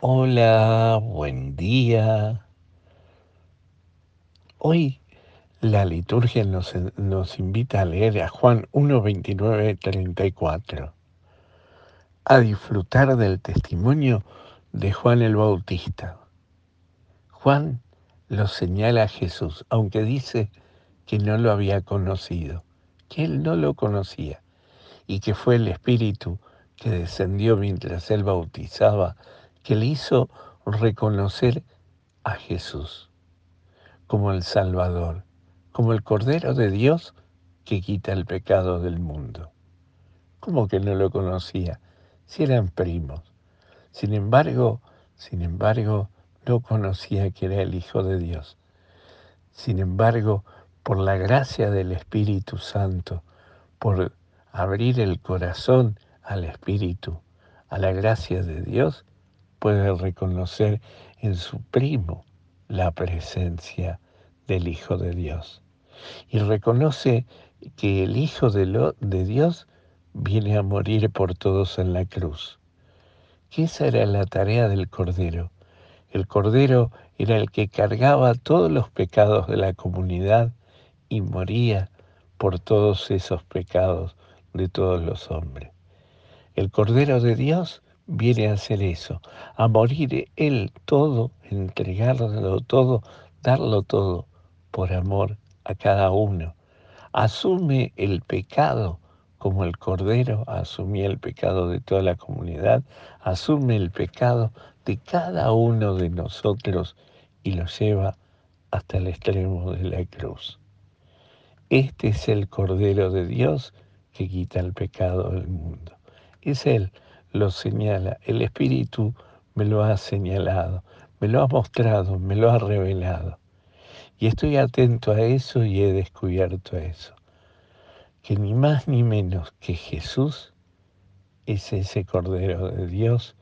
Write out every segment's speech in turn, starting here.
Hola, buen día. Hoy la liturgia nos, nos invita a leer a Juan 1, 29, 34, a disfrutar del testimonio de Juan el Bautista. Juan lo señala a Jesús, aunque dice que no lo había conocido, que él no lo conocía y que fue el Espíritu que descendió mientras él bautizaba que le hizo reconocer a Jesús como el Salvador, como el Cordero de Dios que quita el pecado del mundo. ¿Cómo que no lo conocía? Si eran primos. Sin embargo, sin embargo, no conocía que era el Hijo de Dios. Sin embargo, por la gracia del Espíritu Santo, por abrir el corazón al Espíritu, a la gracia de Dios, puede reconocer en su primo la presencia del Hijo de Dios. Y reconoce que el Hijo de, Dios viene a morir por todos en la cruz. Que esa era la tarea del Cordero. El Cordero era el que cargaba todos los pecados de la comunidad y moría por todos esos pecados de todos los hombres. El Cordero de Dios viene a hacer eso, a morir Él todo, entregarlo todo, darlo todo por amor a cada uno. Asume el pecado como el Cordero asumía el pecado de toda la comunidad, asume el pecado de cada uno de nosotros y lo lleva hasta el extremo de la cruz. Este es el Cordero de Dios que quita el pecado del mundo. Es Él lo señala, el Espíritu me lo ha señalado, me lo ha mostrado, me lo ha revelado. Y estoy atento a eso y he descubierto eso. Que ni más ni menos que Jesús es ese Cordero de Dios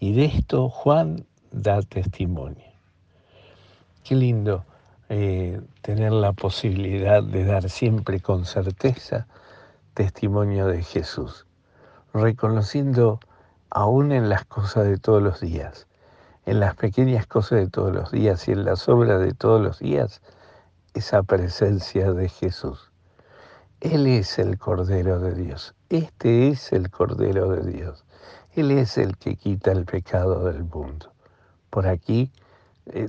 y de esto Juan da testimonio. Qué lindo eh, tener la posibilidad de dar siempre con certeza testimonio de Jesús reconociendo aún en las cosas de todos los días, en las pequeñas cosas de todos los días y en las obras de todos los días, esa presencia de Jesús. Él es el Cordero de Dios, este es el Cordero de Dios, Él es el que quita el pecado del mundo. Por aquí eh,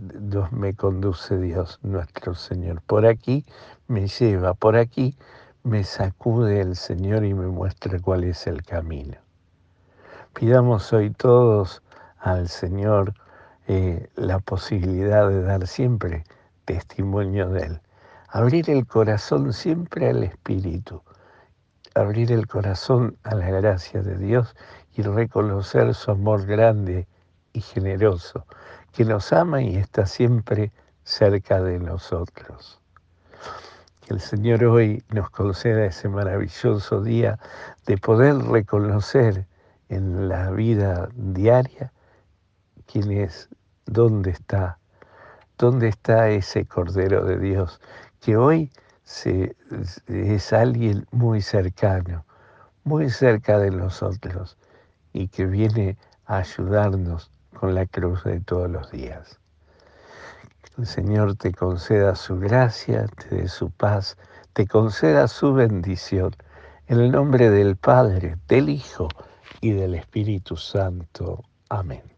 me conduce Dios nuestro Señor, por aquí me lleva, por aquí me sacude el Señor y me muestra cuál es el camino. Pidamos hoy todos al Señor eh, la posibilidad de dar siempre testimonio de Él. Abrir el corazón siempre al Espíritu, abrir el corazón a la gracia de Dios y reconocer su amor grande y generoso, que nos ama y está siempre cerca de nosotros. Que el Señor hoy nos conceda ese maravilloso día de poder reconocer en la vida diaria quién es, dónde está, dónde está ese Cordero de Dios, que hoy es alguien muy cercano, muy cerca de nosotros y que viene a ayudarnos con la cruz de todos los días el Señor te conceda su gracia, te dé su paz, te conceda su bendición. En el nombre del Padre, del Hijo y del Espíritu Santo. Amén.